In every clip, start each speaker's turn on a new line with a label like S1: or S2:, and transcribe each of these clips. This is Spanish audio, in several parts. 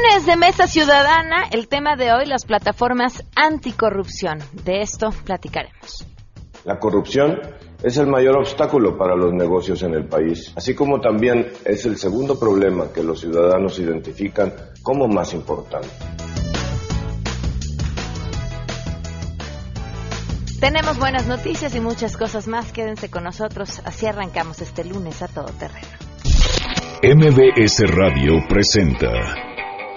S1: lunes de Mesa Ciudadana, el tema de hoy, las plataformas anticorrupción. De esto platicaremos.
S2: La corrupción es el mayor obstáculo para los negocios en el país, así como también es el segundo problema que los ciudadanos identifican como más importante.
S1: Tenemos buenas noticias y muchas cosas más. Quédense con nosotros. Así arrancamos este lunes a todo terreno.
S3: MBS Radio presenta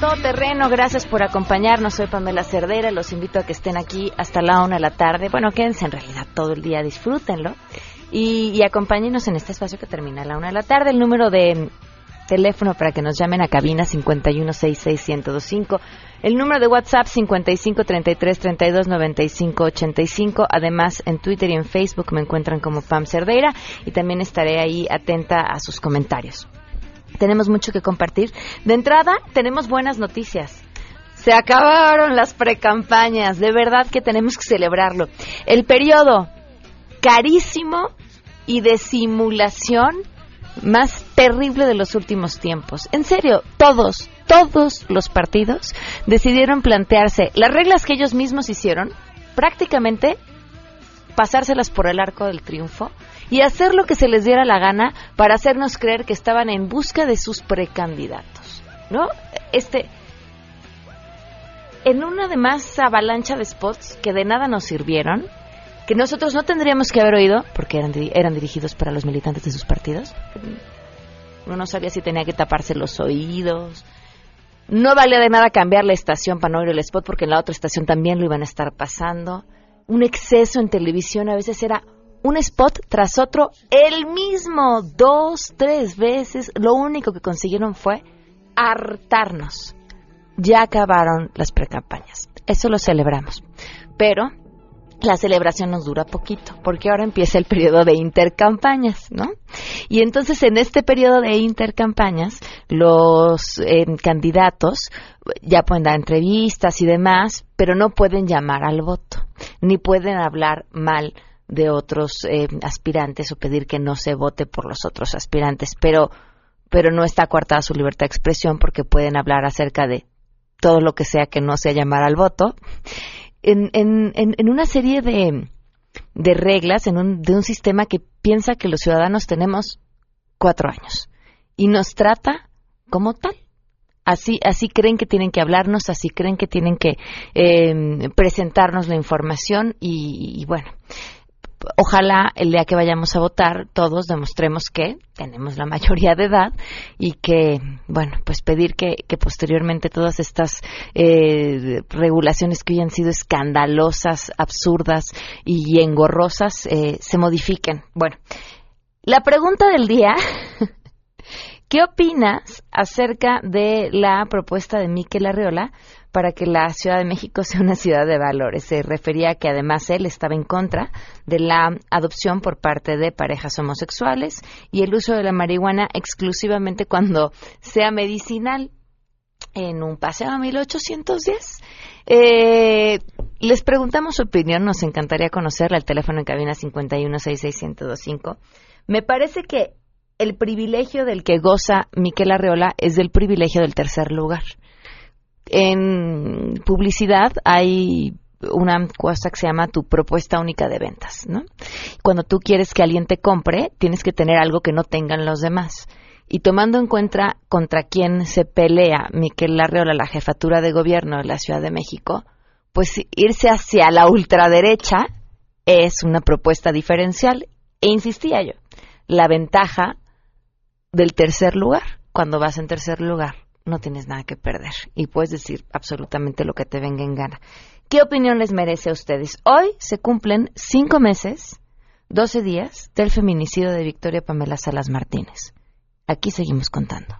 S1: Terreno, gracias por acompañarnos. Soy Pamela Cerdera, los invito a que estén aquí hasta la una de la tarde. Bueno, quédense en realidad todo el día, disfrútenlo. Y, y acompáñenos en este espacio que termina a la una de la tarde. El número de teléfono para que nos llamen a cabina 5166125. El número de WhatsApp 5533329585. Además, en Twitter y en Facebook me encuentran como Pam Cerdeira y también estaré ahí atenta a sus comentarios tenemos mucho que compartir. De entrada, tenemos buenas noticias. Se acabaron las precampañas, de verdad que tenemos que celebrarlo. El periodo carísimo y de simulación más terrible de los últimos tiempos. En serio, todos, todos los partidos decidieron plantearse las reglas que ellos mismos hicieron, prácticamente pasárselas por el arco del triunfo y hacer lo que se les diera la gana para hacernos creer que estaban en busca de sus precandidatos, ¿no? Este en una de más avalancha de spots que de nada nos sirvieron, que nosotros no tendríamos que haber oído porque eran eran dirigidos para los militantes de sus partidos. Uno no sabía si tenía que taparse los oídos. No valía de nada cambiar la estación para no oír el spot porque en la otra estación también lo iban a estar pasando. Un exceso en televisión a veces era un spot tras otro, el mismo, dos, tres veces. Lo único que consiguieron fue hartarnos. Ya acabaron las precampañas. Eso lo celebramos. Pero la celebración nos dura poquito, porque ahora empieza el periodo de intercampañas, ¿no? Y entonces en este periodo de intercampañas, los eh, candidatos ya pueden dar entrevistas y demás, pero no pueden llamar al voto, ni pueden hablar mal de otros eh, aspirantes o pedir que no se vote por los otros aspirantes, pero, pero no está coartada su libertad de expresión porque pueden hablar acerca de todo lo que sea que no sea llamar al voto. En, en, en una serie de, de reglas, en un, de un sistema que piensa que los ciudadanos tenemos cuatro años y nos trata como tal. Así, así creen que tienen que hablarnos, así creen que tienen que eh, presentarnos la información y, y bueno, ojalá el día que vayamos a votar todos demostremos que tenemos la mayoría de edad y que, bueno, pues pedir que, posteriormente todas estas eh, regulaciones que hoy han sido escandalosas, absurdas y engorrosas eh, se modifiquen. Bueno, la pregunta del día ¿Qué opinas acerca de la propuesta de Miquel Arriola para que la Ciudad de México sea una ciudad de valores? Se refería a que además él estaba en contra de la adopción por parte de parejas homosexuales y el uso de la marihuana exclusivamente cuando sea medicinal en un paseo a 1810. Eh, les preguntamos su opinión, nos encantaría conocerla. El teléfono en cabina 5166125. Me parece que el privilegio del que goza Miquel Arreola es del privilegio del tercer lugar. En publicidad hay una cosa que se llama tu propuesta única de ventas, ¿no? Cuando tú quieres que alguien te compre, tienes que tener algo que no tengan los demás. Y tomando en cuenta contra quién se pelea Miquel Arreola, la jefatura de gobierno de la Ciudad de México, pues irse hacia la ultraderecha es una propuesta diferencial. E insistía yo, la ventaja del tercer lugar. Cuando vas en tercer lugar, no tienes nada que perder y puedes decir absolutamente lo que te venga en gana. ¿Qué opinión les merece a ustedes? Hoy se cumplen cinco meses 12 días del feminicidio de Victoria Pamela Salas Martínez. Aquí seguimos contando.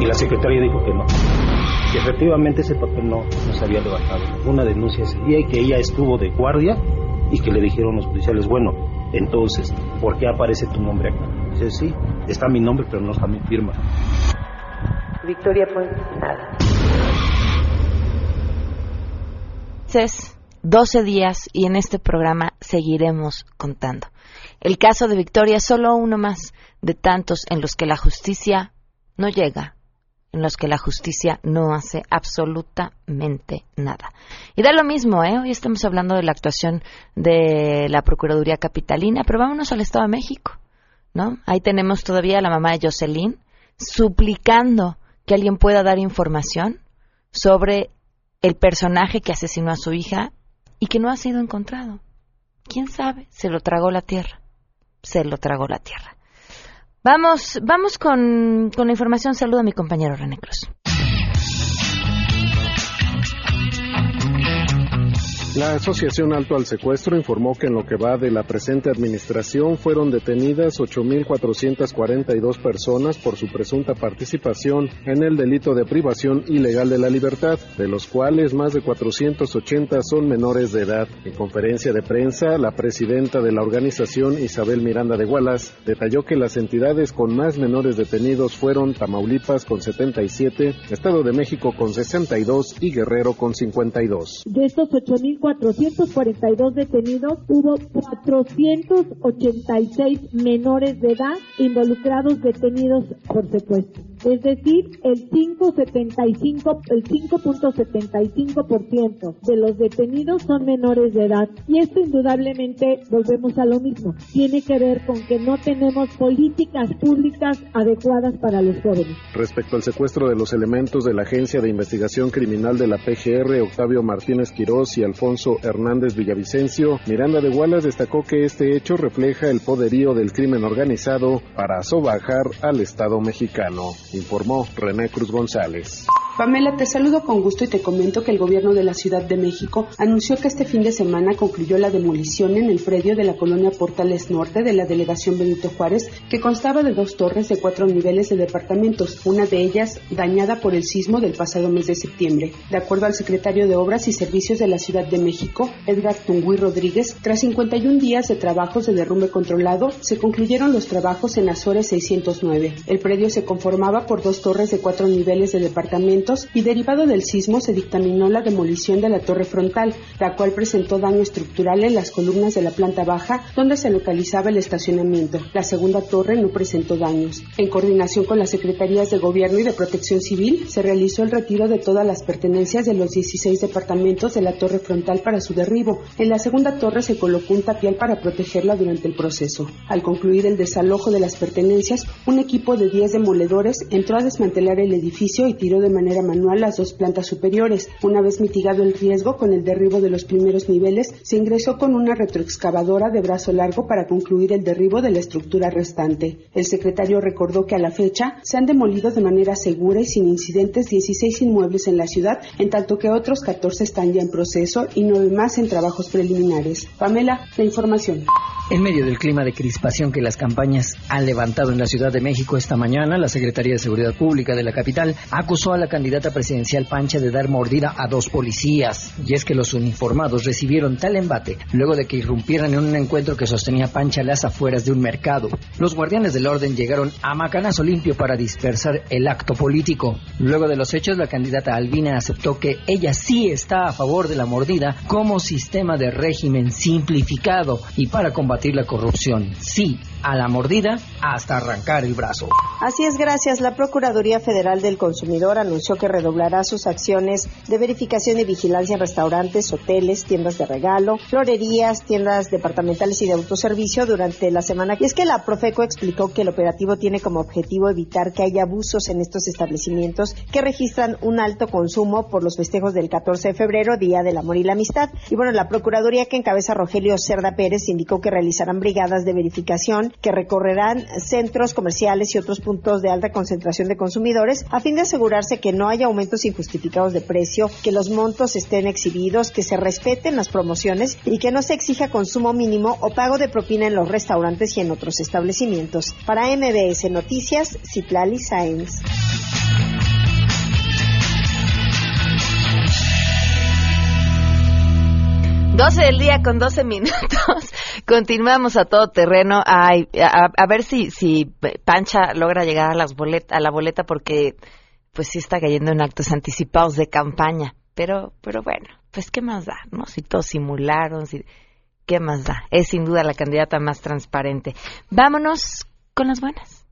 S4: Y la secretaria dijo que no, que efectivamente ese papel no, no se había levantado una denuncia ese día y que ella estuvo de guardia y que le dijeron los policiales, bueno, entonces, ¿por qué aparece tu nombre acá? Dice, sí, está mi nombre, pero no está mi firma.
S5: Victoria fue nada.
S1: 12 días y en este programa seguiremos contando. El caso de Victoria es solo uno más de tantos en los que la justicia no llega, en los que la justicia no hace absolutamente nada. Y da lo mismo, ¿eh? Hoy estamos hablando de la actuación de la Procuraduría Capitalina, pero vámonos al Estado de México, ¿no? Ahí tenemos todavía a la mamá de Jocelyn suplicando que alguien pueda dar información sobre el personaje que asesinó a su hija y que no ha sido encontrado. ¿Quién sabe? Se lo tragó la tierra. Se lo tragó la tierra. Vamos, vamos con, con la información. Saludo a mi compañero René Cruz.
S6: La Asociación Alto al Secuestro informó que en lo que va de la presente administración fueron detenidas 8.442 personas por su presunta participación en el delito de privación ilegal de la libertad, de los cuales más de 480 son menores de edad. En conferencia de prensa, la presidenta de la organización, Isabel Miranda de Gualas, detalló que las entidades con más menores detenidos fueron Tamaulipas con 77, Estado de México con 62 y Guerrero con 52.
S7: De estos 8.000 442 detenidos, hubo 486 menores de edad involucrados detenidos por secuestro. Es decir, el 5.75 el 5.75% de los detenidos son menores de edad. Y esto indudablemente volvemos a lo mismo. Tiene que ver con que no tenemos políticas públicas adecuadas para los jóvenes.
S6: Respecto al secuestro de los elementos de la Agencia de Investigación Criminal de la PGR, Octavio Martínez Quirós y Alfonso Hernández Villavicencio, Miranda de Wallace destacó que este hecho refleja el poderío del crimen organizado para sobajar al Estado mexicano, informó René Cruz González.
S8: Pamela, te saludo con gusto y te comento que el gobierno de la Ciudad de México anunció que este fin de semana concluyó la demolición en el predio de la colonia Portales Norte de la delegación Benito Juárez, que constaba de dos torres de cuatro niveles de departamentos, una de ellas dañada por el sismo del pasado mes de septiembre. De acuerdo al secretario de Obras y Servicios de la Ciudad de México, Edgar Tungui Rodríguez, tras 51 días de trabajos de derrumbe controlado, se concluyeron los trabajos en Azores 609. El predio se conformaba por dos torres de cuatro niveles de departamentos y derivado del sismo se dictaminó la demolición de la torre frontal, la cual presentó daño estructural en las columnas de la planta baja donde se localizaba el estacionamiento. La segunda torre no presentó daños. En coordinación con las Secretarías de Gobierno y de Protección Civil, se realizó el retiro de todas las pertenencias de los 16 departamentos de la torre frontal para su derribo. En la segunda torre se colocó un tapial para protegerla durante el proceso. Al concluir el desalojo de las pertenencias, un equipo de 10 demoledores entró a desmantelar el edificio y tiró de manera manual las dos plantas superiores. Una vez mitigado el riesgo con el derribo de los primeros niveles, se ingresó con una retroexcavadora de brazo largo para concluir el derribo de la estructura restante. El secretario recordó que a la fecha se han demolido de manera segura y sin incidentes 16 inmuebles en la ciudad, en tanto que otros 14 están ya en proceso y nueve más en trabajos preliminares. Pamela, la información.
S9: En medio del clima de crispación que las campañas han levantado en la Ciudad de México esta mañana, la Secretaría de Seguridad Pública de la capital acusó a la candidata presidencial Pancha de dar mordida a dos policías. Y es que los uniformados recibieron tal embate luego de que irrumpieran en un encuentro que sostenía Pancha las afueras de un mercado. Los guardianes del orden llegaron a macanazo limpio para dispersar el acto político. Luego de los hechos, la candidata Albina aceptó que ella sí está a favor de la mordida como sistema de régimen simplificado y para combatir la corrupción. Sí, a la mordida hasta arrancar el brazo.
S10: Así es, gracias. La Procuraduría Federal del Consumidor anunció que redoblará sus acciones de verificación y vigilancia en restaurantes, hoteles, tiendas de regalo, florerías, tiendas departamentales y de autoservicio durante la semana. Y es que la Profeco explicó que el operativo tiene como objetivo evitar que haya abusos en estos establecimientos que registran un alto consumo por los festejos del 14 de febrero, Día del Amor y la Amistad. Y bueno, la Procuraduría que encabeza Rogelio Cerda Pérez indicó que realizarán brigadas de verificación que recorrerán centros comerciales y otros puntos de alta concentración de consumidores a fin de asegurarse que no haya aumentos injustificados de precio, que los montos estén exhibidos, que se respeten las promociones y que no se exija consumo mínimo o pago de propina en los restaurantes y en otros establecimientos. Para MBS Noticias, Citlali Sáenz.
S1: 12 del día con 12 minutos. Continuamos a todo terreno. Ay, a, ver si, si Pancha logra llegar a, las a la boleta porque pues sí está cayendo en actos anticipados de campaña. Pero, pero bueno, pues qué más da, ¿no? Si todos simularon, si, qué más da. Es sin duda la candidata más transparente. Vámonos con las buenas.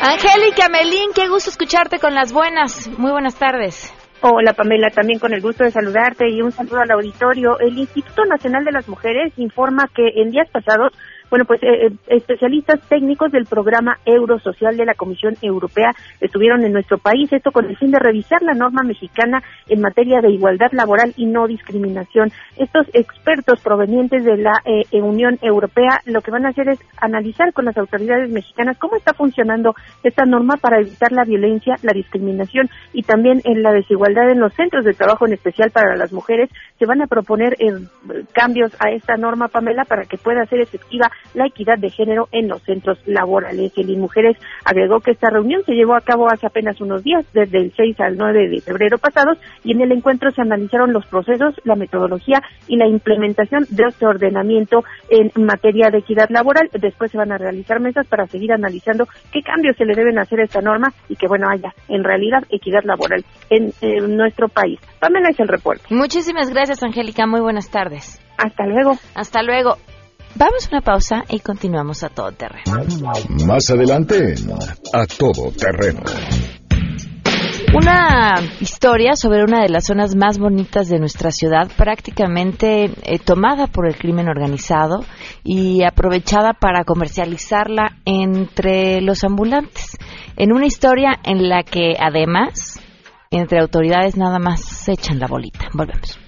S1: Angélica Melín, qué gusto escucharte con las buenas. Muy buenas tardes.
S11: Hola Pamela, también con el gusto de saludarte y un saludo al auditorio. El Instituto Nacional de las Mujeres informa que en días pasados bueno, pues eh, eh, especialistas técnicos del programa Eurosocial de la Comisión Europea estuvieron en nuestro país, esto con el fin de revisar la norma mexicana en materia de igualdad laboral y no discriminación. Estos expertos provenientes de la eh, Unión Europea lo que van a hacer es analizar con las autoridades mexicanas cómo está funcionando esta norma para evitar la violencia, la discriminación y también en la desigualdad en los centros de trabajo, en especial para las mujeres. Se van a proponer cambios a esta norma, Pamela, para que pueda ser efectiva la equidad de género en los centros laborales. El Mujeres agregó que esta reunión se llevó a cabo hace apenas unos días, desde el 6 al 9 de febrero pasados, y en el encuentro se analizaron los procesos, la metodología y la implementación de este ordenamiento en materia de equidad laboral. Después se van a realizar mesas para seguir analizando qué cambios se le deben hacer a esta norma y que, bueno, haya en realidad equidad laboral en, en nuestro país. Pamela es el reporte.
S1: Muchísimas gracias, Angélica. Muy buenas tardes.
S11: Hasta luego.
S1: Hasta luego. Vamos a una pausa y continuamos a todo terreno.
S3: Más adelante, a todo terreno.
S1: Una historia sobre una de las zonas más bonitas de nuestra ciudad, prácticamente eh, tomada por el crimen organizado y aprovechada para comercializarla entre los ambulantes. En una historia en la que además, entre autoridades nada más se echan la bolita. Volvemos.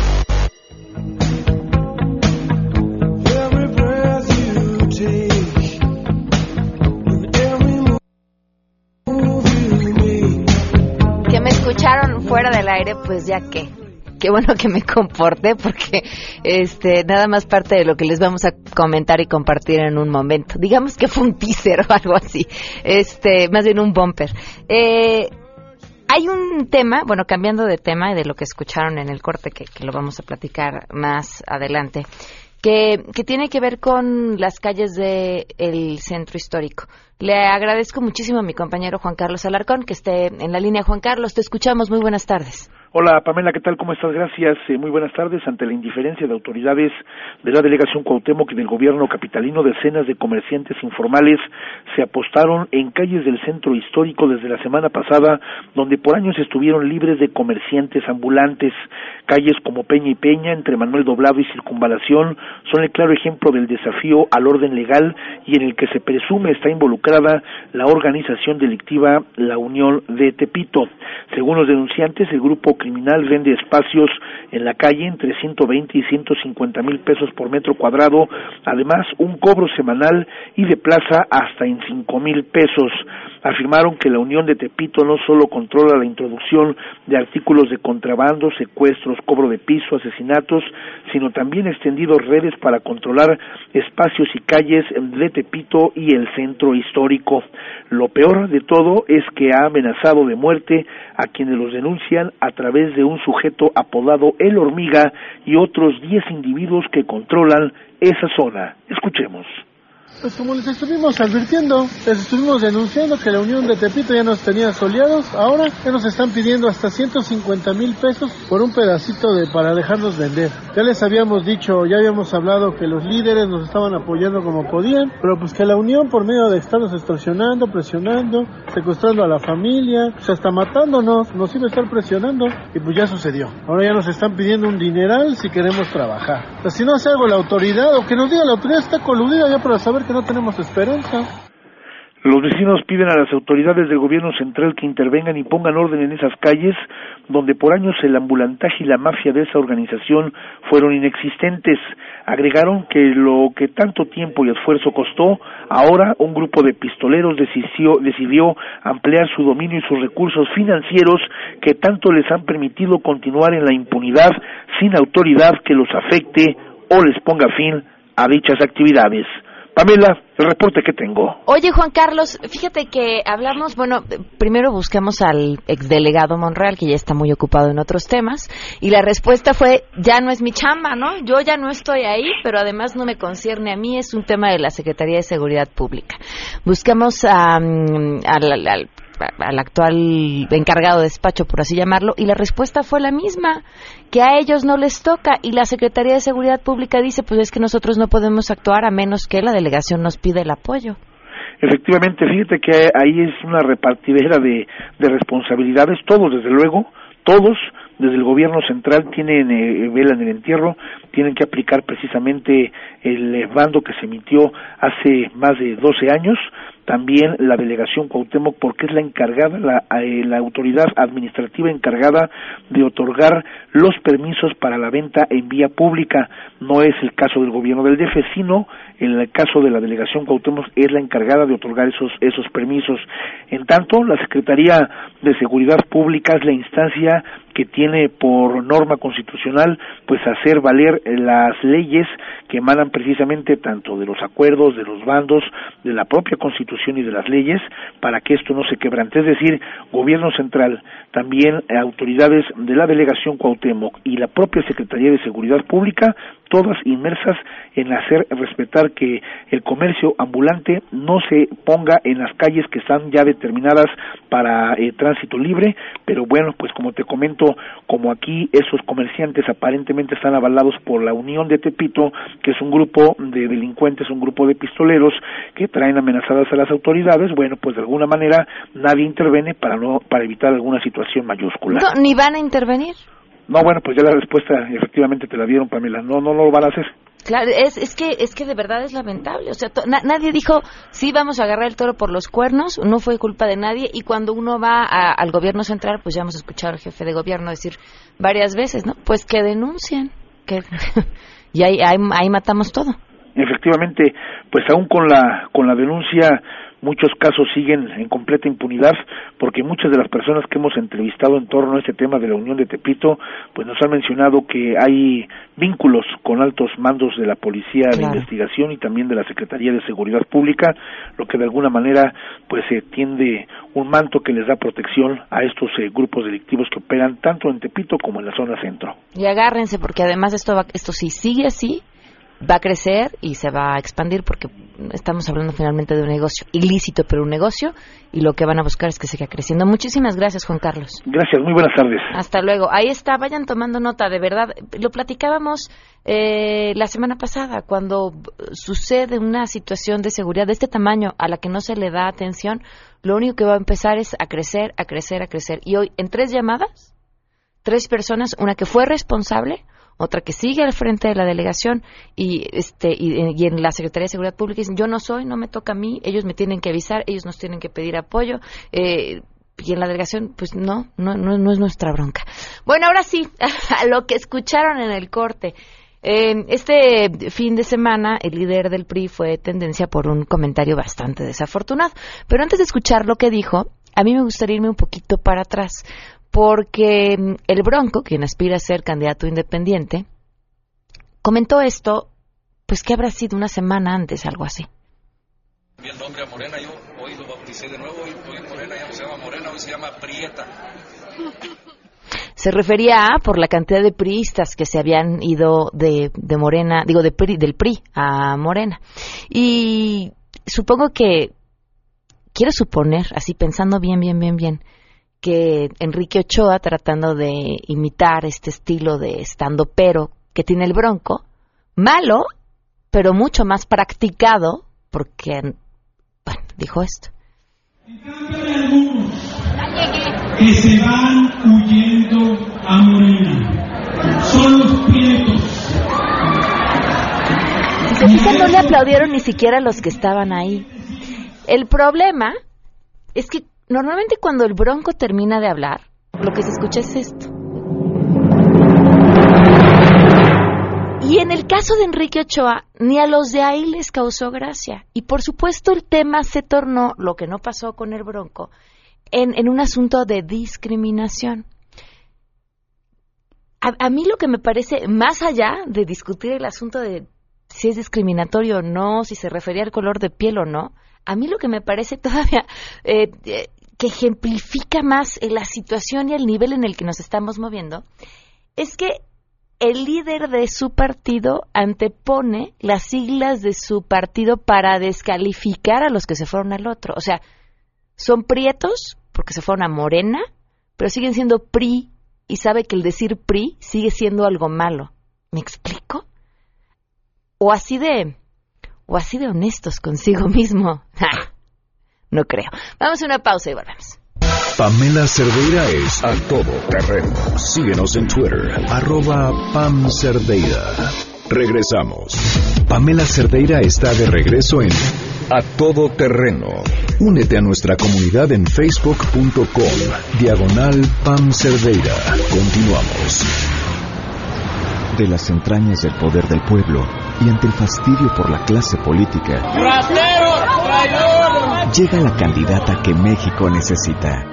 S1: Escucharon fuera del aire, pues ya que qué bueno que me comporte porque este nada más parte de lo que les vamos a comentar y compartir en un momento. Digamos que fue un teaser o algo así, este más bien un bumper. Eh, hay un tema, bueno, cambiando de tema y de lo que escucharon en el corte, que, lo vamos a platicar más adelante, que, que, tiene que ver con las calles del el centro histórico. Le agradezco muchísimo a mi compañero Juan Carlos Alarcón que esté en la línea. Juan Carlos, te escuchamos. Muy buenas tardes.
S12: Hola Pamela, ¿qué tal? ¿Cómo estás? Gracias. Eh, muy buenas tardes. Ante la indiferencia de autoridades de la delegación Cuauhtémoc y del gobierno capitalino, decenas de comerciantes informales se apostaron en calles del centro histórico desde la semana pasada, donde por años estuvieron libres de comerciantes ambulantes. Calles como Peña y Peña, entre Manuel Doblado y Circunvalación, son el claro ejemplo del desafío al orden legal y en el que se presume está la organización delictiva La Unión de Tepito. Según los denunciantes, el grupo criminal vende espacios en la calle entre 120 y 150 mil pesos por metro cuadrado, además un cobro semanal y de plaza hasta en cinco mil pesos. Afirmaron que la Unión de Tepito no solo controla la introducción de artículos de contrabando, secuestros, cobro de piso, asesinatos, sino también extendido redes para controlar espacios y calles de Tepito y el centro histórico. Lo peor de todo es que ha amenazado de muerte a quienes los denuncian a través de un sujeto apodado El Hormiga y otros 10 individuos que controlan esa zona. Escuchemos.
S13: Pues como les estuvimos advirtiendo, les estuvimos denunciando que la Unión de Tepito ya nos tenía soleados, ahora ya nos están pidiendo hasta 150 mil pesos por un pedacito de para dejarnos vender. Ya les habíamos dicho, ya habíamos hablado que los líderes nos estaban apoyando como podían, pero pues que la Unión por medio de estarnos extorsionando, presionando, secuestrando a la familia, pues hasta matándonos, nos iba a estar presionando y pues ya sucedió. Ahora ya nos están pidiendo un dineral si queremos trabajar. Si no hace algo la autoridad o que nos diga la autoridad está coludida ya para saber que no tenemos esperanza.
S12: Los vecinos piden a las autoridades del gobierno central que intervengan y pongan orden en esas calles donde por años el ambulantaje y la mafia de esa organización fueron inexistentes. Agregaron que lo que tanto tiempo y esfuerzo costó, ahora un grupo de pistoleros decidió, decidió ampliar su dominio y sus recursos financieros que tanto les han permitido continuar en la impunidad sin autoridad que los afecte o les ponga fin a dichas actividades. Pamela, el reporte que tengo.
S1: Oye, Juan Carlos, fíjate que hablamos, bueno, primero buscamos al exdelegado Monreal, que ya está muy ocupado en otros temas, y la respuesta fue, ya no es mi chamba, ¿no? Yo ya no estoy ahí, pero además no me concierne a mí, es un tema de la Secretaría de Seguridad Pública. Buscamos al al actual encargado de despacho, por así llamarlo, y la respuesta fue la misma, que a ellos no les toca, y la Secretaría de Seguridad Pública dice, pues es que nosotros no podemos actuar a menos que la delegación nos pida el apoyo.
S12: Efectivamente, fíjate que ahí es una repartidera de, de responsabilidades, todos desde luego, todos desde el gobierno central tienen eh, vela el entierro, tienen que aplicar precisamente el bando que se emitió hace más de 12 años, también la delegación Cuauhtémoc porque es la encargada, la, eh, la, autoridad administrativa encargada de otorgar los permisos para la venta en vía pública. No es el caso del gobierno del DF, sino en el caso de la delegación Cuauhtémoc es la encargada de otorgar esos, esos permisos. En tanto, la Secretaría de Seguridad Pública es la instancia que tiene por norma constitucional pues hacer valer las leyes que emanan precisamente tanto de los acuerdos, de los bandos, de la propia constitución y de las leyes para que esto no se quebrante. Es decir, gobierno central, también autoridades de la delegación Cuauhtémoc y la propia Secretaría de Seguridad Pública todas inmersas en hacer respetar que el comercio ambulante no se ponga en las calles que están ya determinadas para eh, tránsito libre, pero bueno, pues como te comento, como aquí esos comerciantes aparentemente están avalados por la Unión de Tepito, que es un grupo de delincuentes, un grupo de pistoleros que traen amenazadas a las autoridades, bueno, pues de alguna manera nadie interviene para no para evitar alguna situación mayúscula.
S1: No, ni van a intervenir.
S12: No, bueno, pues ya la respuesta efectivamente te la dieron, Pamela. No, no, no lo van a hacer.
S1: Claro, es, es que es que de verdad es lamentable. O sea, nadie dijo sí vamos a agarrar el toro por los cuernos. No fue culpa de nadie. Y cuando uno va al gobierno central, pues ya hemos escuchado al jefe de gobierno decir varias veces, ¿no? Pues que denuncien, que y ahí, ahí, ahí matamos todo.
S12: Efectivamente, pues aún con la con la denuncia muchos casos siguen en completa impunidad porque muchas de las personas que hemos entrevistado en torno a este tema de la Unión de Tepito pues nos han mencionado que hay vínculos con altos mandos de la Policía de Investigación y también de la Secretaría de Seguridad Pública, lo que de alguna manera pues se tiende un manto que les da protección a estos eh, grupos delictivos que operan tanto en Tepito como en la zona centro.
S1: Y agárrense porque además esto va, esto si sigue así va a crecer y se va a expandir porque estamos hablando finalmente de un negocio ilícito, pero un negocio y lo que van a buscar es que siga creciendo. Muchísimas gracias, Juan Carlos.
S12: Gracias, muy buenas tardes.
S1: Hasta luego. Ahí está, vayan tomando nota, de verdad. Lo platicábamos eh, la semana pasada, cuando sucede una situación de seguridad de este tamaño a la que no se le da atención, lo único que va a empezar es a crecer, a crecer, a crecer. Y hoy, en tres llamadas, tres personas, una que fue responsable, otra que sigue al frente de la delegación y este y, en la Secretaría de Seguridad Pública dicen yo no soy, no me toca a mí, ellos me tienen que avisar, ellos nos tienen que pedir apoyo. Eh, y en la delegación, pues no, no, no, es nuestra bronca. Bueno, ahora sí, a lo que escucharon en el corte. Este fin de semana, el líder del PRI fue tendencia por un comentario bastante desafortunado. Pero antes de escuchar lo que dijo, a mí me gustaría irme un poquito para atrás, porque mm, el Bronco, quien aspira a ser candidato independiente, comentó esto, pues que habrá sido una semana antes, algo así.
S14: El nombre a Morena, yo hoy lo bauticé de nuevo, hoy, Morena ya no se llama Morena, hoy se llama Prieta.
S1: Se refería a por la cantidad de priistas que se habían ido de, de Morena, digo, de del PRI a Morena. Y supongo que, quiero suponer, así pensando bien, bien, bien, bien, que Enrique Ochoa, tratando de imitar este estilo de estando pero que tiene el Bronco, malo, pero mucho más practicado, porque, bueno, dijo esto.
S15: que se van huyendo a Morena. Son los prietos.
S1: Si se fijan, no le aplaudieron ni siquiera los que estaban ahí. El problema es que normalmente cuando el bronco termina de hablar, lo que se escucha es esto. Y en el caso de Enrique Ochoa, ni a los de ahí les causó gracia. Y por supuesto el tema se tornó, lo que no pasó con el bronco, en, un asunto de discriminación. A, a mí lo que me parece, más allá de discutir el asunto de si es discriminatorio o no, si se refería al color de piel o no, a mí lo que me parece todavía eh, eh, que ejemplifica más eh, la situación y el nivel en el que nos estamos moviendo es que el líder de su partido antepone las siglas de su partido para descalificar a los que se fueron al otro. O sea, son prietos porque se fueron a Morena, pero siguen siendo PRI y sabe que el decir PRI sigue siendo algo malo. ¿Me explico? O así de o así de honestos consigo mismo. no creo. Vamos a una pausa y volvemos.
S3: Pamela Cerdeira es a todo terreno. Síguenos en Twitter, arroba Pam Cerdeira. Regresamos. Pamela Cerdeira está de regreso en A Todo Terreno. Únete a nuestra comunidad en facebook.com, diagonal Pam Cerdeira. Continuamos.
S16: De las entrañas del poder del pueblo y ante el fastidio por la clase política, llega la candidata que México necesita.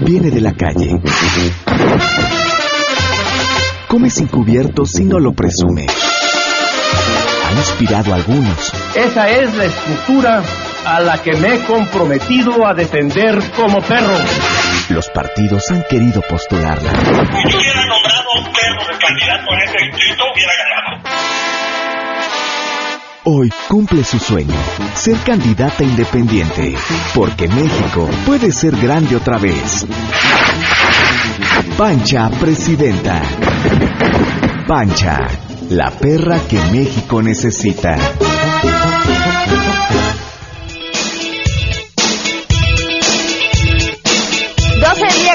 S16: Viene de la calle. Come sin cubiertos si no lo presume. Ha inspirado a algunos.
S17: Esa es la estructura a la que me he comprometido a defender como perro.
S16: Los partidos han querido postularla.
S18: Si hubiera nombrado un perro de candidato en ese distrito, hubiera ganado.
S16: Hoy cumple su sueño, ser candidata independiente, porque México puede ser grande otra vez. Pancha Presidenta. Pancha, la perra que México necesita.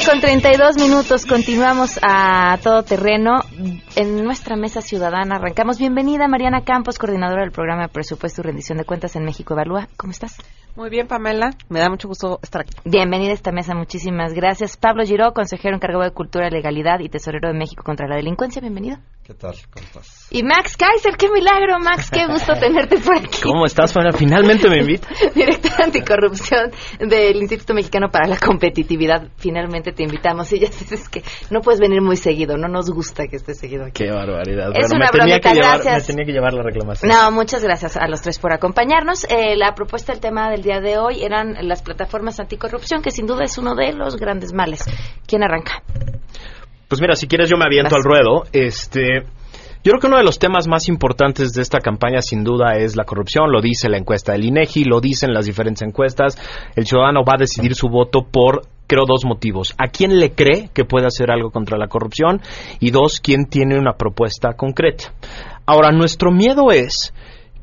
S1: Con 32 minutos. Continuamos a todo terreno en nuestra mesa ciudadana. Arrancamos. Bienvenida Mariana Campos, coordinadora del programa de presupuesto y rendición de cuentas en México Evalúa. ¿Cómo estás?
S19: Muy bien, Pamela. Me da mucho gusto estar aquí.
S1: Bienvenida a esta mesa. Muchísimas gracias. Pablo Giró, consejero encargado de Cultura, Legalidad y Tesorero de México contra la Delincuencia. Bienvenido.
S20: ¿Qué tal? ¿Cómo estás?
S1: Y Max Kaiser, qué milagro, Max. Qué gusto tenerte por aquí.
S20: ¿Cómo estás, Pamela? Finalmente me invita.
S1: Director anticorrupción del Instituto Mexicano para la Competitividad. Finalmente te invitamos y ya dices que no puedes venir muy seguido. No nos gusta que estés seguido aquí.
S20: Qué barbaridad.
S1: Es
S20: bueno,
S1: una
S20: me, tenía
S1: bromita,
S20: que llevar,
S1: gracias.
S20: me tenía que llevar la reclamación.
S1: No, muchas gracias a los tres por acompañarnos. Eh, la propuesta del tema del día de hoy eran las plataformas anticorrupción, que sin duda es uno de los grandes males. ¿Quién arranca?
S20: Pues mira, si quieres yo me aviento al ruedo. Este, yo creo que uno de los temas más importantes de esta campaña sin duda es la corrupción, lo dice la encuesta del INEGI, lo dicen las diferentes encuestas. El ciudadano va a decidir su voto por creo dos motivos. ¿A quién le cree que puede hacer algo contra la corrupción? Y dos, ¿quién tiene una propuesta concreta? Ahora, nuestro miedo es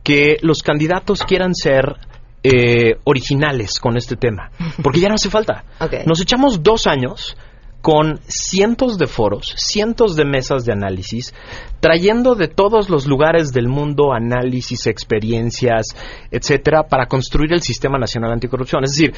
S20: que los candidatos quieran ser eh, originales con este tema, porque ya no hace falta.
S1: Ok.
S20: Nos echamos dos años con cientos de foros, cientos de mesas de análisis, trayendo de todos los lugares del mundo análisis, experiencias, etcétera, para construir el Sistema Nacional Anticorrupción. Es decir,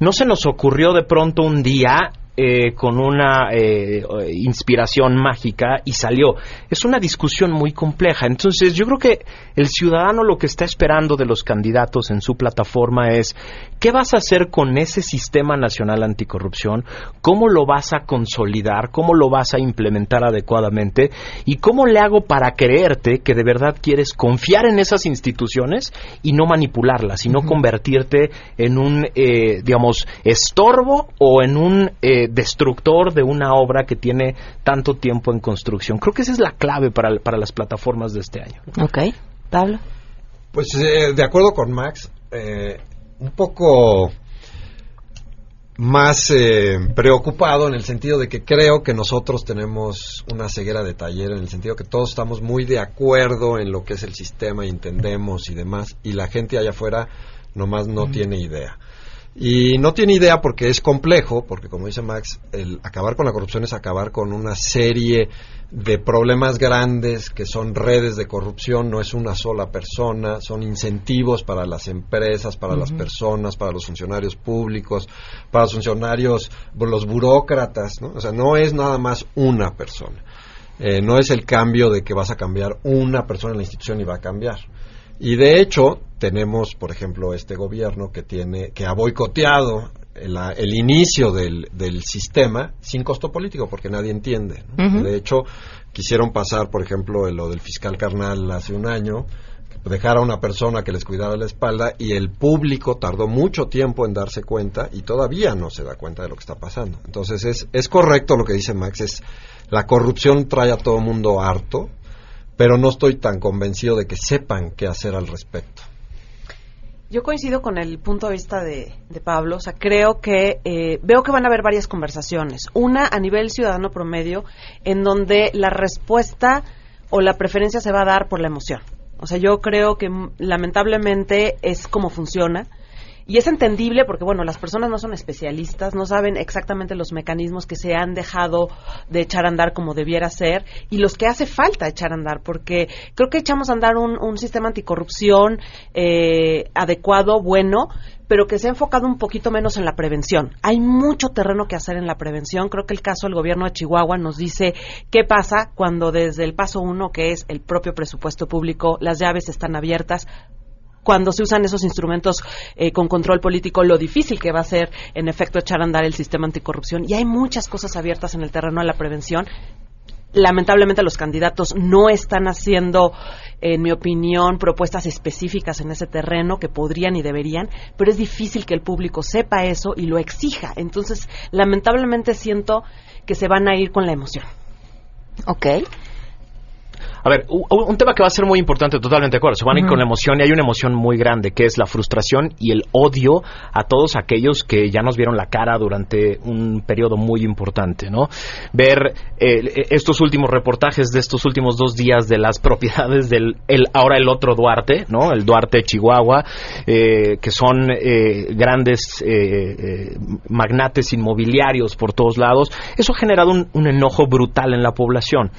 S20: no se nos ocurrió de pronto un día eh, con una eh, inspiración mágica y salió. Es una discusión muy compleja. Entonces, yo creo que el ciudadano lo que está esperando de los candidatos en su plataforma es ¿qué vas a hacer con ese sistema nacional anticorrupción? ¿Cómo lo vas a consolidar? ¿Cómo lo vas a implementar adecuadamente? ¿Y cómo le hago para creerte que de verdad quieres confiar en esas instituciones y no manipularlas, sino convertirte en un, eh, digamos, estorbo o en un eh, destructor de una obra que tiene tanto tiempo en construcción? Creo que esa es la clave para, para las plataformas de este año.
S1: Ok. Pablo.
S21: Pues eh, de acuerdo con Max, eh, un poco más eh, preocupado en el sentido de que creo que nosotros tenemos una ceguera de taller, en el sentido que todos estamos muy de acuerdo en lo que es el sistema y entendemos y demás, y la gente allá afuera nomás no tiene idea. Y no tiene idea porque es complejo, porque como dice Max, el acabar con la corrupción es acabar con una serie de problemas grandes que son redes de corrupción, no es una sola persona, son incentivos para las empresas, para las personas, para los funcionarios públicos, para los funcionarios, los burócratas, ¿no? O sea, no es nada más una persona. Eh, no es el cambio de que vas a cambiar una persona en la institución y va a cambiar. Y de hecho, tenemos, por ejemplo, este gobierno que tiene, que ha boicoteado el, el inicio del, del, sistema sin costo político, porque nadie entiende. ¿no? Uh -huh. De hecho, quisieron pasar, por ejemplo, lo del fiscal carnal hace un año, dejar a una persona que les cuidara la espalda y el público tardó mucho tiempo en darse cuenta y todavía no se da cuenta de lo que está pasando. Entonces es, es correcto lo que dice Max, es la corrupción trae a todo mundo harto, pero no estoy tan convencido de que sepan qué hacer al respecto.
S19: Yo coincido con el punto de vista de, de Pablo, o sea, creo que eh, veo que van a haber varias conversaciones. Una a nivel ciudadano promedio, en donde la respuesta o la preferencia se va a dar por la emoción. O sea, yo creo que lamentablemente es como funciona. Y es entendible porque, bueno, las personas no son especialistas, no saben exactamente los mecanismos que se han dejado de echar a andar como debiera ser y los que hace falta echar a andar, porque creo que echamos a andar un, un sistema anticorrupción eh, adecuado, bueno, pero que se ha enfocado un poquito menos en la prevención. Hay mucho terreno que hacer en la prevención. Creo que el caso del gobierno de Chihuahua nos dice qué pasa cuando desde el paso uno, que es el propio presupuesto público, las llaves están abiertas cuando se usan esos instrumentos eh, con control político, lo difícil que va a ser, en efecto, echar a andar el sistema anticorrupción. Y hay muchas cosas abiertas en el terreno de la prevención. Lamentablemente los candidatos no están haciendo, en mi opinión, propuestas específicas en ese terreno que podrían y deberían, pero es difícil que el público sepa eso y lo exija. Entonces, lamentablemente siento que se van a ir con la emoción.
S1: Ok.
S20: A ver, un tema que va a ser muy importante, totalmente de acuerdo. Se van a ir con la emoción y hay una emoción muy grande que es la frustración y el odio a todos aquellos que ya nos vieron la cara durante un periodo muy importante, ¿no? Ver eh, estos últimos reportajes de estos últimos dos días de las propiedades del el, ahora el otro Duarte, ¿no? El Duarte Chihuahua, eh, que son eh, grandes magnates inmobiliarios por todos lados. Eso ha generado un, un enojo brutal en la población.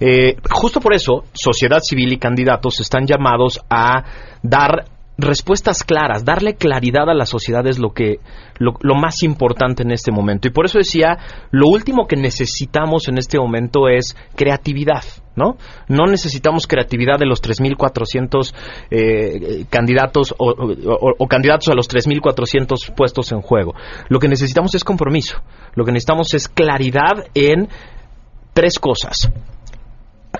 S20: Eh, justo por eso, sociedad civil y candidatos están llamados a dar respuestas claras, darle claridad a la sociedad es lo que lo, más importante en este momento. Y por eso decía, lo último que necesitamos en este momento es creatividad, ¿no? No necesitamos creatividad de los 3.400 eh, candidatos o, candidatos a los 3.400 puestos en juego. Lo que necesitamos es compromiso. Lo que necesitamos es claridad en tres cosas.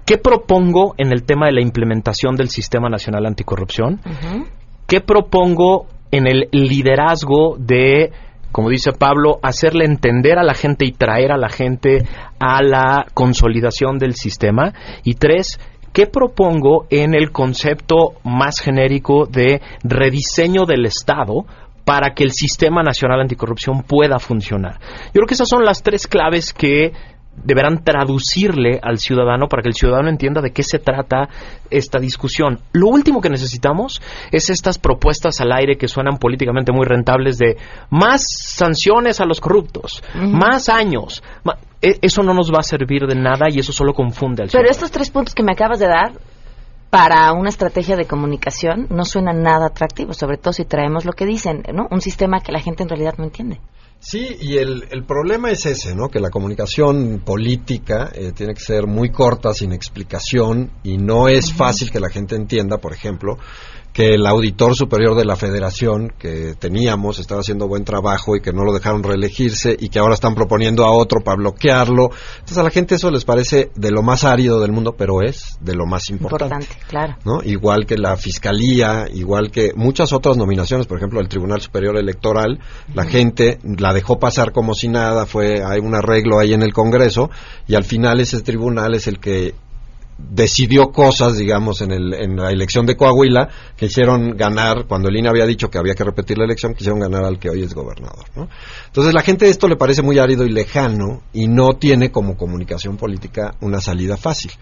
S20: ¿Qué propongo en el tema de la implementación del Sistema Nacional Anticorrupción? Uh -huh. ¿Qué propongo en el liderazgo de, como dice Pablo, hacerle entender a la gente y traer a la gente a la consolidación del sistema? Y tres, ¿qué propongo en el concepto más genérico de rediseño del Estado para que el Sistema Nacional Anticorrupción pueda funcionar? Yo creo que esas son las tres claves que deberán traducirle al ciudadano para que el ciudadano entienda de qué se trata esta discusión. Lo último que necesitamos es estas propuestas al aire que suenan políticamente muy rentables de más sanciones a los corruptos, uh -huh. más años. Ma eso no nos va a servir de nada y eso solo confunde al ciudadano.
S1: Pero estos tres puntos que me acabas de dar para una estrategia de comunicación no suenan nada atractivos, sobre todo si traemos lo que dicen, ¿no? Un sistema que la gente en realidad no entiende.
S21: Sí, y el, el, problema es ese, ¿no? Que la comunicación política eh, tiene que ser muy corta, sin explicación, y no es fácil que la gente entienda, por ejemplo, que el auditor superior de la federación que teníamos estaba haciendo buen trabajo y que no lo dejaron reelegirse y que ahora están proponiendo a otro para bloquearlo. Entonces a la gente eso les parece de lo más árido del mundo, pero es de lo más importante.
S1: Importante, claro.
S21: ¿no? Igual que la fiscalía, igual que muchas otras nominaciones, por ejemplo el Tribunal Superior Electoral, la gente la dejó pasar como si nada, fue hay un arreglo ahí en el Congreso y al final ese tribunal es el que decidió cosas, digamos, en, el, en la elección de Coahuila que hicieron ganar, cuando el INE había dicho que había que repetir la elección, quisieron ganar al que hoy es gobernador. ¿no? Entonces la gente esto le parece muy árido y lejano y no tiene como comunicación política una salida fácil.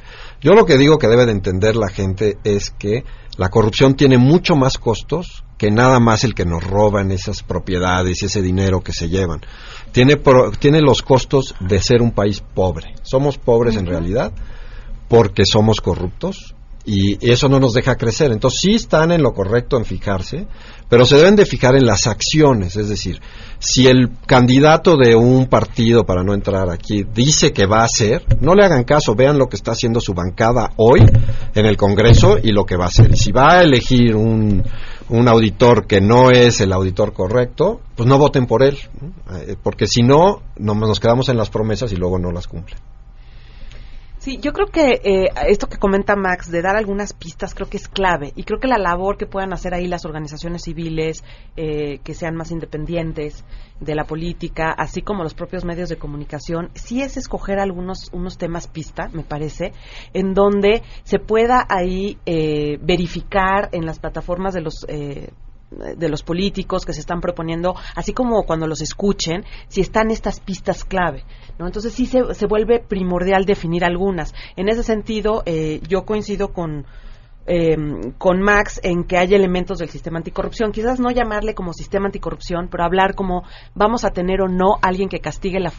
S21: Yo lo que digo que debe de entender la gente es que la corrupción tiene mucho más costos que nada más el que nos roban esas propiedades y ese dinero que se llevan. Tiene, tiene los costos de ser un país pobre. Somos pobres en realidad porque somos corruptos y eso no nos deja crecer. Entonces sí están en lo correcto en fijarse, pero se deben de fijar en las acciones, es decir, si el candidato de un partido, para no entrar aquí, dice que va a hacer, no le hagan caso, vean lo que está haciendo su bancada hoy en el Congreso y lo que va a hacer. Y si va a elegir un, un auditor que no es el auditor correcto, pues no voten por él, eh, porque si no, nos quedamos en las promesas y luego no las cumplen.
S19: Sí, yo creo que eh, esto que comenta Max de dar algunas pistas creo que es clave y creo que la labor que puedan hacer ahí las organizaciones civiles eh, que sean más independientes de la política, así como los propios medios de comunicación, sí es escoger algunos unos temas pista, me parece, en donde se pueda ahí eh, verificar en las plataformas de los de los políticos que se están proponiendo, así como cuando los escuchen, si están estas pistas clave. ¿no? Entonces sí se, se vuelve primordial definir algunas. En ese sentido, eh, yo coincido con, eh, con Max en que hay elementos del sistema anticorrupción. Quizás no llamarle como sistema anticorrupción, pero hablar como vamos a tener o no alguien que castigue la,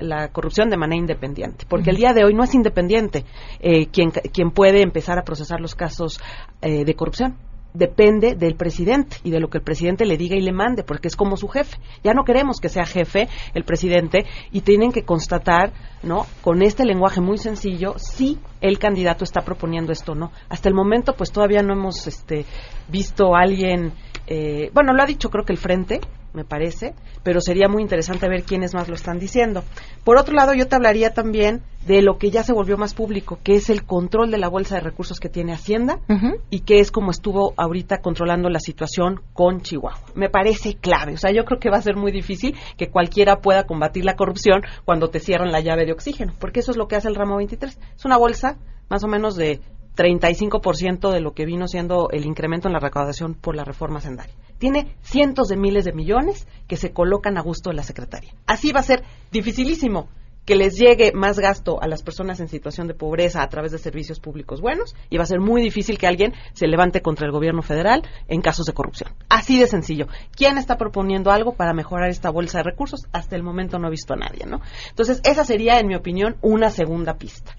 S19: la, corrupción de manera independiente. Porque el día de hoy no es independiente eh, quien, quien puede empezar a procesar los casos eh, de corrupción depende del presidente y de lo que el presidente le diga y le mande, porque es como su jefe. Ya no queremos que sea jefe el presidente y tienen que constatar, ¿no? Con este lenguaje muy sencillo, si el candidato está proponiendo esto o no. Hasta el momento, pues todavía no hemos este, visto a alguien, eh, bueno, lo ha dicho creo que el frente, me parece, pero sería muy interesante ver quiénes más lo están diciendo. Por otro lado, yo te hablaría también de lo que ya se volvió más público, que es el control de la bolsa de recursos que tiene Hacienda y que es como estuvo ahorita controlando la situación con Chihuahua. Me parece clave, o sea, yo creo que va a ser muy difícil que cualquiera pueda combatir la corrupción cuando te cierran la llave de oxígeno, porque eso es lo que hace el ramo 23. Es una bolsa más o menos de 35% de lo que vino siendo el incremento en la recaudación por la reforma sendaria. Tiene cientos de miles de millones que se colocan a gusto de la Secretaría. Así va a ser dificilísimo que les llegue más gasto a las personas en situación de pobreza a través de servicios públicos buenos y va a ser muy difícil que alguien se levante contra el gobierno federal en casos de corrupción. Así de sencillo. ¿Quién está proponiendo algo para mejorar esta bolsa de recursos? Hasta el momento no he visto a nadie, ¿no? Entonces, esa sería, en mi opinión, una segunda pista.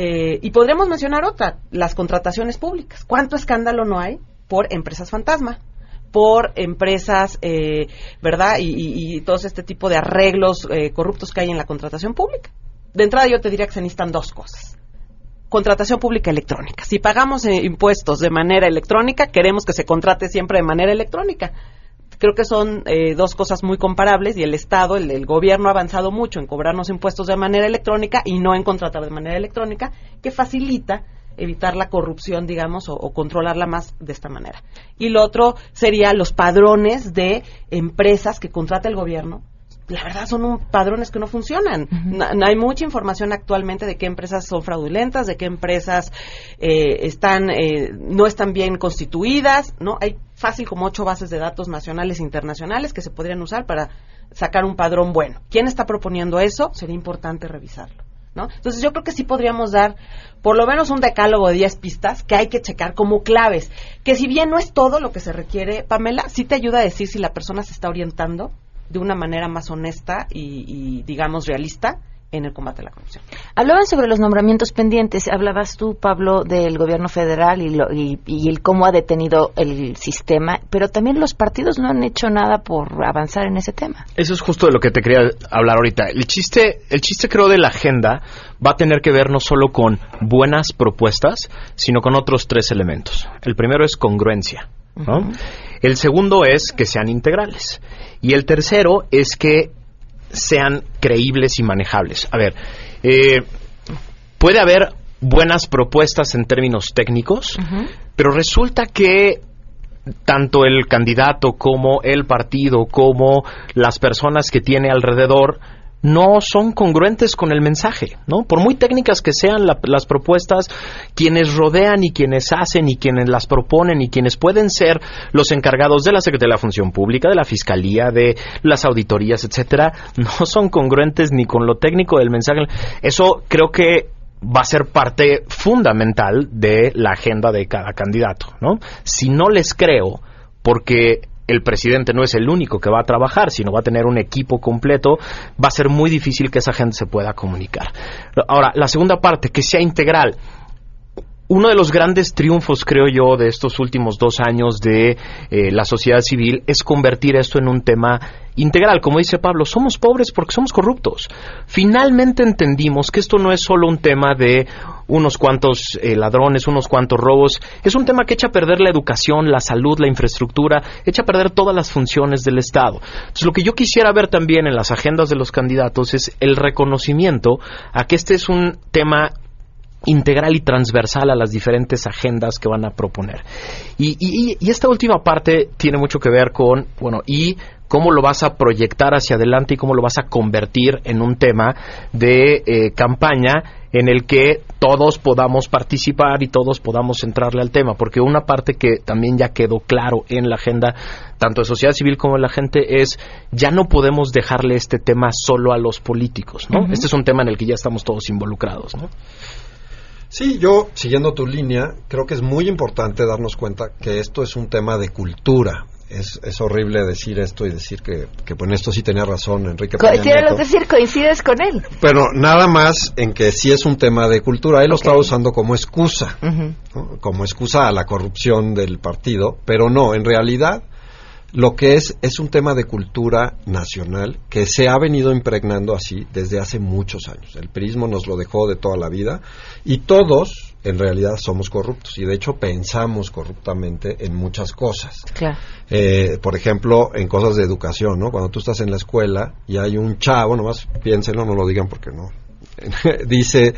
S19: Eh, y podremos mencionar otra, las contrataciones públicas. ¿Cuánto escándalo no hay por empresas fantasma? por empresas, eh, ¿verdad? Y, todo este tipo de arreglos eh, corruptos que hay en la contratación pública. De entrada yo te diría que se necesitan dos cosas. Contratación pública electrónica. Si pagamos impuestos de manera electrónica, queremos que se contrate siempre de manera electrónica. Creo que son eh, dos cosas muy comparables y el Estado, el, gobierno ha avanzado mucho en cobrarnos impuestos de manera electrónica y no en contratar de manera electrónica, que facilita evitar la corrupción, digamos, o, controlarla más de esta manera. Y lo otro sería los padrones de empresas que contrata el gobierno la verdad son padrones que no funcionan. hay mucha información actualmente de qué empresas son fraudulentas, de qué empresas eh, están eh, no están bien constituidas, no hay fácil como ocho bases de datos nacionales e internacionales que se podrían usar para sacar un padrón bueno. ¿Quién está proponiendo eso? Sería importante revisarlo. ¿No? Entonces yo creo que sí podríamos dar por lo menos un decálogo de 10 pistas que hay que checar como claves, que si bien no es todo lo que se requiere, Pamela, sí te ayuda a decir si la persona se está orientando de una manera más honesta y, digamos, realista en el combate a la corrupción.
S1: Hablaban sobre los nombramientos pendientes. Hablabas tú, Pablo, del gobierno federal y, lo, y, el cómo ha detenido el sistema, pero también los partidos no han hecho nada por avanzar en ese tema.
S20: Eso es justo de lo que te quería hablar ahorita. El chiste, el chiste creo de la agenda va a tener que ver no solo con buenas propuestas, sino con otros tres elementos. El primero es congruencia. El segundo es que sean integrales. Y el tercero es que sean creíbles y manejables. A ver, eh, puede haber buenas propuestas en términos técnicos, pero resulta que tanto el candidato como el partido como las personas que tiene alrededor no son congruentes con el mensaje, ¿no? Por muy técnicas que sean las propuestas, quienes rodean y quienes hacen y quienes las proponen y quienes pueden ser los encargados de la Secretaría de la Función Pública, de la Fiscalía, de las auditorías, etcétera, no son congruentes ni con lo técnico del mensaje. Eso creo que va a ser parte fundamental de la agenda de cada candidato, ¿no? Si no les creo, porque el presidente no es el único que va a trabajar, sino va a tener un equipo completo, va a ser muy difícil que esa gente se pueda comunicar. Ahora, la segunda parte, que sea integral uno de los grandes triunfos, creo yo, de estos últimos dos años de eh, la sociedad civil es convertir esto en un tema integral. Como dice Pablo, somos pobres porque somos corruptos. Finalmente entendimos que esto no es solo un tema de unos cuantos eh, ladrones, unos cuantos robos. Es un tema que echa a perder la educación, la salud, la infraestructura, echa a perder todas las funciones del Estado. Entonces, lo que yo quisiera ver también en las agendas de los candidatos es el reconocimiento a que este es un tema integral y transversal a las diferentes agendas que van a proponer. Y, y, esta última parte tiene mucho que ver con, bueno, y cómo lo vas a proyectar hacia adelante y cómo lo vas a convertir en un tema de eh, campaña en el que todos podamos participar y todos podamos entrarle al tema, porque una parte que también ya quedó claro en la agenda, tanto de sociedad civil como de la gente, es ya no podemos dejarle este tema solo a los políticos, ¿no? Este es un tema en el que ya estamos todos involucrados, ¿no?
S21: Sí, yo, siguiendo tu línea, creo que es muy importante darnos cuenta que esto es un tema de cultura. Es, es horrible decir esto y decir que, que en esto sí tenía razón Enrique
S1: Quiero decir, coincides con él.
S21: Pero nada más en que sí es un tema de cultura. Él lo estaba usando como excusa, como excusa a la corrupción del partido, pero no, en realidad lo que es es un tema de cultura nacional que se ha venido impregnando así desde hace muchos años. El prismo nos lo dejó de toda la vida y todos en realidad somos corruptos y de hecho pensamos corruptamente en muchas cosas. Eh, por ejemplo, en cosas de educación, ¿no? Cuando tú estás en la escuela y hay un chavo, nomás piénsenlo, no lo digan porque no. Dice,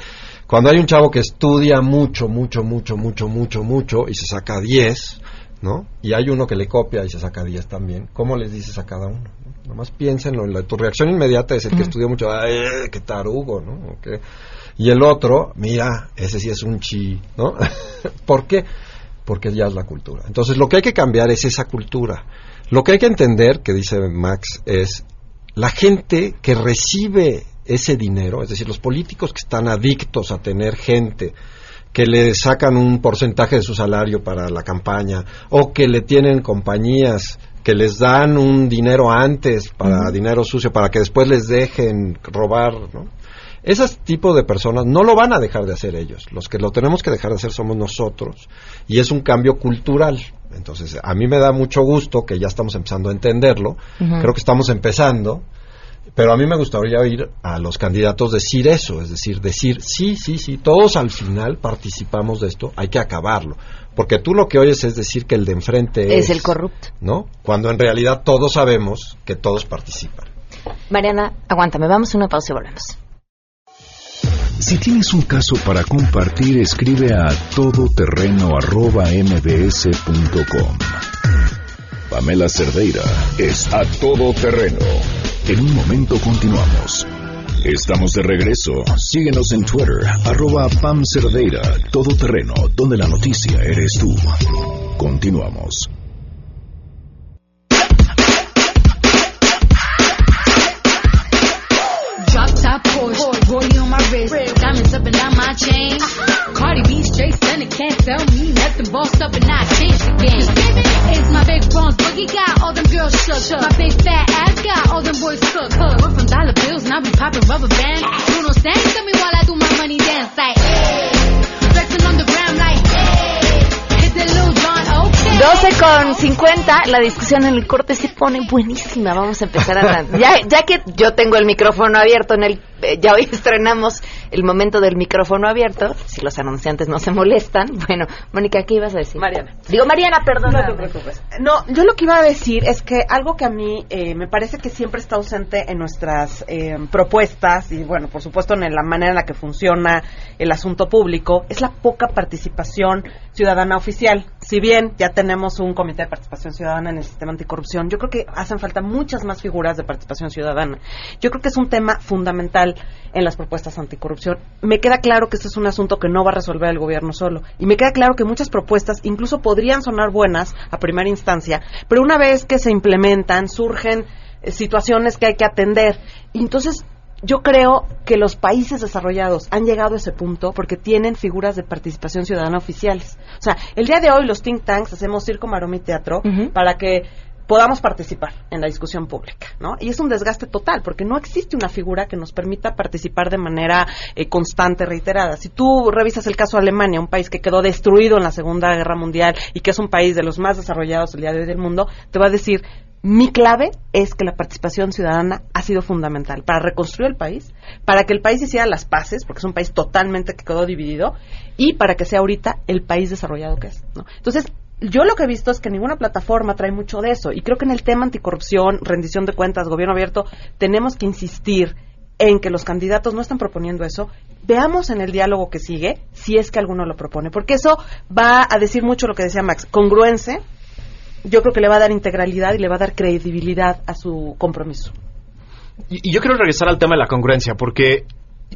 S21: cuando hay un chavo que estudia mucho, mucho, mucho, mucho, mucho, mucho y se saca 10, ¿no? Y hay uno que le copia y se saca 10 también. ¿Cómo les dices a cada uno? Nomás piénsenlo. La, tu reacción inmediata es el que estudió mucho. ¡Ay, qué tarugo! ¿no? Y el otro, mira, ese sí es un chi, ¿no? ¿Por qué? Porque ya es la cultura. Entonces, lo que hay que cambiar es esa cultura. Lo que hay que entender, que dice Max, es la gente que recibe ese dinero, es decir, los políticos que están adictos a tener gente que le sacan un porcentaje de su salario para la campaña o que le tienen compañías que les dan un dinero antes para dinero sucio para que después les dejen robar, ¿no? Ese tipo de personas no lo van a dejar de hacer ellos. Los que lo tenemos que dejar de hacer somos nosotros. Y es un cambio cultural. Entonces, a mí me da mucho gusto que ya estamos empezando a entenderlo. Creo que estamos empezando. Pero a mí me gustaría oír a los candidatos decir eso, es decir, decir, sí, sí, sí, todos al final participamos de esto, hay que acabarlo. Porque tú lo que oyes es decir que el de enfrente
S1: es, es el corrupto.
S21: ¿No? Cuando en realidad todos sabemos que todos participan.
S1: Mariana, aguántame, vamos a una pausa y volvemos.
S3: Si tienes un caso para compartir, escribe a todoterreno.mbs.com. Pamela Cerdeira es a todoterreno. En un momento continuamos. Estamos de regreso. Síguenos en Twitter, arroba Pam Cerdeira, todoterreno, donde la noticia eres tú. Continuamos. my chain. Straight stunning, can't tell me nothing. Bossed up and I changed the game. It's my big bronze boogie got all them girls shook. My big fat ass got all them boys cook. We're from dollar bills and I be popping rubber bands. Bruno stand to me while I do my money dance like.
S1: 12 con 50, la discusión en el corte se pone buenísima. Vamos a empezar a... ya, ya que yo tengo el micrófono abierto en el eh, ya hoy estrenamos el momento del micrófono abierto, si los anunciantes no se molestan. Bueno, Mónica, ¿qué ibas a decir?
S19: Mariana.
S1: Digo, Mariana, perdón.
S19: No te preocupes. No, yo lo que iba a decir es que algo que a mí eh, me parece que siempre está ausente en nuestras eh, propuestas y, bueno, por supuesto, en la manera en la que funciona el asunto público, es la poca participación ciudadana oficial. Si bien ya tenemos un comité de participación ciudadana en el sistema anticorrupción, yo creo que hacen falta muchas más figuras de participación ciudadana. Yo creo que es un tema fundamental en las propuestas anticorrupción. Me queda claro que este es un asunto que no va a resolver el gobierno solo. Y me queda claro que muchas propuestas incluso podrían sonar buenas a primera instancia, pero una vez que se implementan, surgen eh, situaciones que hay que atender. Y entonces yo creo que los países desarrollados han llegado a ese punto porque tienen figuras de participación ciudadana oficiales. O sea, el día de hoy los think tanks hacemos circo, maroma y teatro para que podamos participar en la discusión pública, ¿no? Y es un desgaste total, porque no existe una figura que nos permita participar de manera eh, constante, reiterada. Si tú revisas el caso de Alemania, un país que quedó destruido en la Segunda Guerra Mundial y que es un país de los más desarrollados el día de hoy del mundo, te va a decir, mi clave es que la participación ciudadana ha sido fundamental para reconstruir el país, para que el país hiciera las paces, porque es un país totalmente que quedó dividido, y para que sea ahorita el país desarrollado que es. ¿no? Entonces, yo lo que he visto es que ninguna plataforma trae mucho de eso, y creo que en el tema anticorrupción, rendición de cuentas, gobierno abierto, tenemos que insistir en que los candidatos no están proponiendo eso, veamos en el diálogo que sigue si es que alguno lo propone, porque eso va a decir mucho lo que decía Max, congruencia yo creo que le va a dar integralidad y le va a dar credibilidad a su compromiso.
S20: Y, yo quiero regresar al tema de la congruencia, porque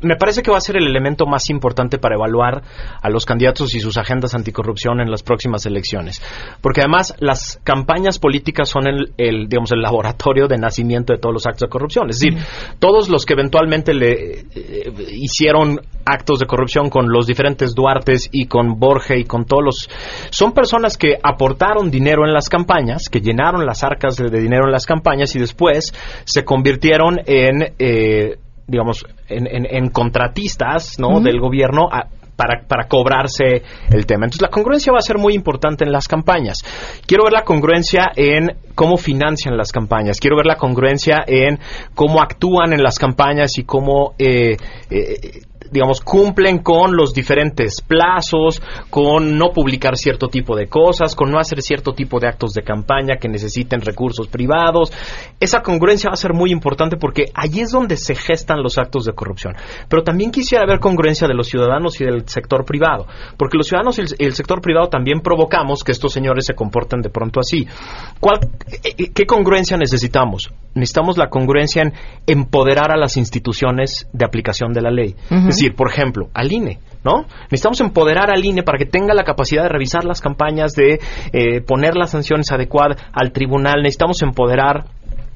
S20: me parece que va a ser el elemento más importante para evaluar a los candidatos y sus agendas anticorrupción en las próximas elecciones. Porque además las campañas políticas son el, digamos, el laboratorio de nacimiento de todos los actos de corrupción. Es decir, todos los que eventualmente le eh, hicieron actos de corrupción con los diferentes Duartes y con Borge y con todos los... Son personas que aportaron dinero en las campañas, que llenaron las arcas de, dinero en las campañas y después se convirtieron en... Eh, digamos, en, en, contratistas ¿no? del gobierno para, para cobrarse el tema. Entonces, la congruencia va a ser muy importante en las campañas. Quiero ver la congruencia en cómo financian las campañas. Quiero ver la congruencia en cómo actúan en las campañas y cómo eh, eh, digamos, cumplen con los diferentes plazos, con no publicar cierto tipo de cosas, con no hacer cierto tipo de actos de campaña que necesiten recursos privados. Esa congruencia va a ser muy importante porque allí es donde se gestan los actos de corrupción. Pero también quisiera ver congruencia de los ciudadanos y del sector privado, porque los ciudadanos y el, sector privado también provocamos que estos señores se comporten de pronto así. Eh, eh, ¿Qué congruencia necesitamos? Necesitamos la congruencia en empoderar a las instituciones de aplicación de la ley decir, por ejemplo, al INE, ¿no? Necesitamos empoderar al INE para que tenga la capacidad de revisar las campañas, de eh, poner las sanciones adecuadas al tribunal. Necesitamos empoderar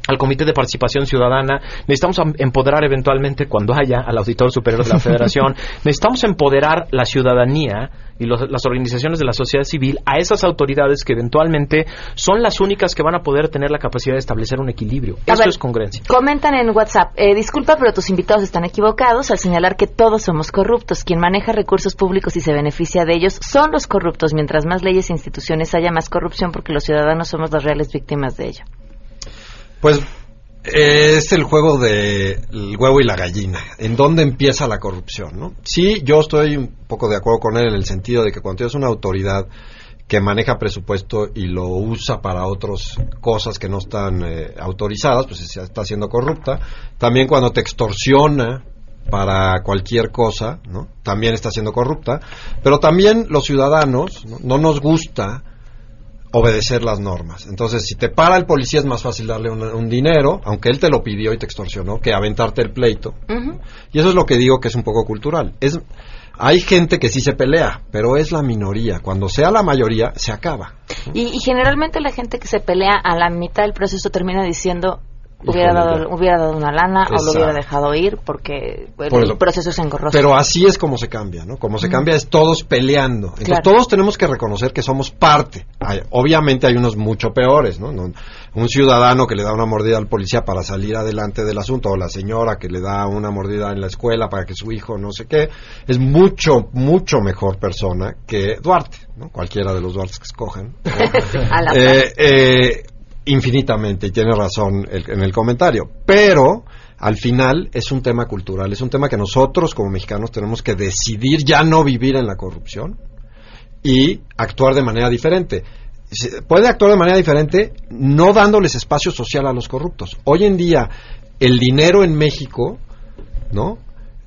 S20: al Comité de Participación Ciudadana, necesitamos empoderar eventualmente cuando haya al Auditor Superior de la Federación, necesitamos empoderar la ciudadanía y las organizaciones de la sociedad civil a esas autoridades que eventualmente son las únicas que van a poder tener la capacidad de establecer un equilibrio. Esto es congruencia.
S1: Comentan en WhatsApp, eh, disculpa, pero tus invitados están equivocados al señalar que todos somos corruptos. Quien maneja recursos públicos y se beneficia de ellos son los corruptos. Mientras más leyes e instituciones haya más corrupción porque los ciudadanos somos las reales víctimas de ello.
S21: Pues es el juego del huevo y la gallina. ¿En dónde empieza la corrupción? ¿no? Sí, yo estoy un poco de acuerdo con él en el sentido de que cuando tienes una autoridad que maneja presupuesto y lo usa para otras cosas que no están eh, autorizadas, pues está siendo corrupta. También cuando te extorsiona para cualquier cosa, ¿no? También está siendo corrupta. Pero también los ciudadanos no nos gusta obedecer las normas. Entonces, si te para el policía es más fácil darle un, dinero, aunque él te lo pidió y te extorsionó, que aventarte el pleito. Y eso es lo que digo que es un poco cultural. Es, hay gente que sí se pelea, pero es la minoría. Cuando sea la mayoría, se acaba.
S1: y generalmente la gente que se pelea a la mitad del proceso termina diciendo, hubiera dado, hubiera dado una lana o lo hubiera dejado ir porque el proceso es engorroso.
S21: Pero así es como se cambia, ¿no? Como se cambia es todos peleando. Entonces todos tenemos que reconocer que somos parte. obviamente hay unos mucho peores, ¿no? Un ciudadano que le da una mordida al policía para salir adelante del asunto o la señora que le da una mordida en la escuela para que su hijo no sé qué, es mucho, mucho mejor persona que Duarte, ¿no? Cualquiera de los Duartes que escogen. eh, eh, infinitamente, y tiene razón en el comentario, pero al final es un tema cultural, es un tema que nosotros como mexicanos tenemos que decidir ya no vivir en la corrupción y actuar de manera diferente. Puede actuar de manera diferente no dándoles espacio social a los corruptos. Hoy en día el dinero en México, ¿no?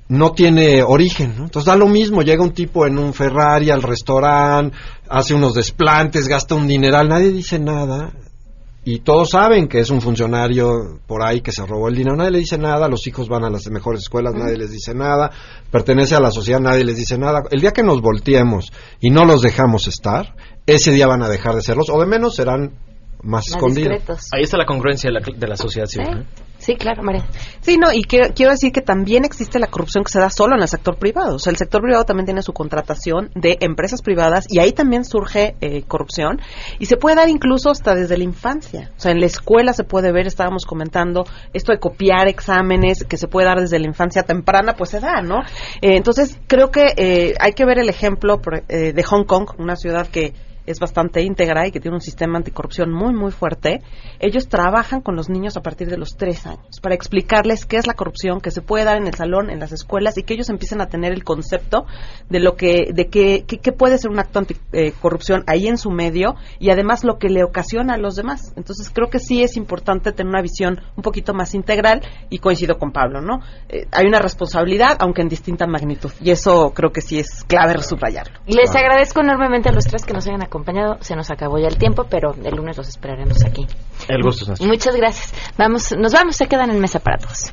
S21: no tiene origen. Entonces da lo mismo, llega un tipo en un Ferrari al restaurante, hace unos desplantes, gasta un dineral, nadie dice nada. Y todos saben que es un funcionario por ahí que se robó el dinero, nadie le dice nada, los hijos van a las mejores escuelas, nadie les dice nada, pertenece a la sociedad, nadie les dice nada. El día que nos volteemos y no los dejamos estar, ese día van a dejar de serlos, o de menos serán más, escondidos.
S20: Ahí está la congruencia de la, de la sociedad civil.
S1: Sí, claro, María.
S19: Sí, no, y quiero, quiero decir que también existe la corrupción que se da solo en el sector privado. O sea, el sector privado también tiene su contratación de empresas privadas y ahí también surge eh, corrupción. Y se puede dar incluso hasta desde la infancia. O sea, en la escuela se puede ver, estábamos comentando, esto de copiar exámenes que se puede dar desde la infancia temprana, pues se da, ¿no? Eh, entonces, creo que eh, hay que ver el ejemplo eh, de Hong Kong, una ciudad que es bastante íntegra y que tiene un sistema anticorrupción muy, muy fuerte, ellos trabajan con los niños a partir de los tres años para explicarles qué es la corrupción, que se puede dar en el salón, en las escuelas y que ellos empiecen a tener el concepto de lo que, de que, que- que puede ser un acto anticorrupción ahí en su medio y además lo que le ocasiona a los demás. Entonces creo que sí es importante tener una visión un poquito más integral y coincido con Pablo, ¿no? Eh, hay una responsabilidad, aunque en distinta magnitud y eso creo que sí es clave subrayarlo.
S1: Les agradezco enormemente a los tres que nos hayan acompañado. Se nos acabó ya el tiempo, pero el lunes los esperaremos aquí.
S20: El gusto es nuestro.
S1: Muchas gracias. Vamos, nos vamos, se quedan en mesa para todos.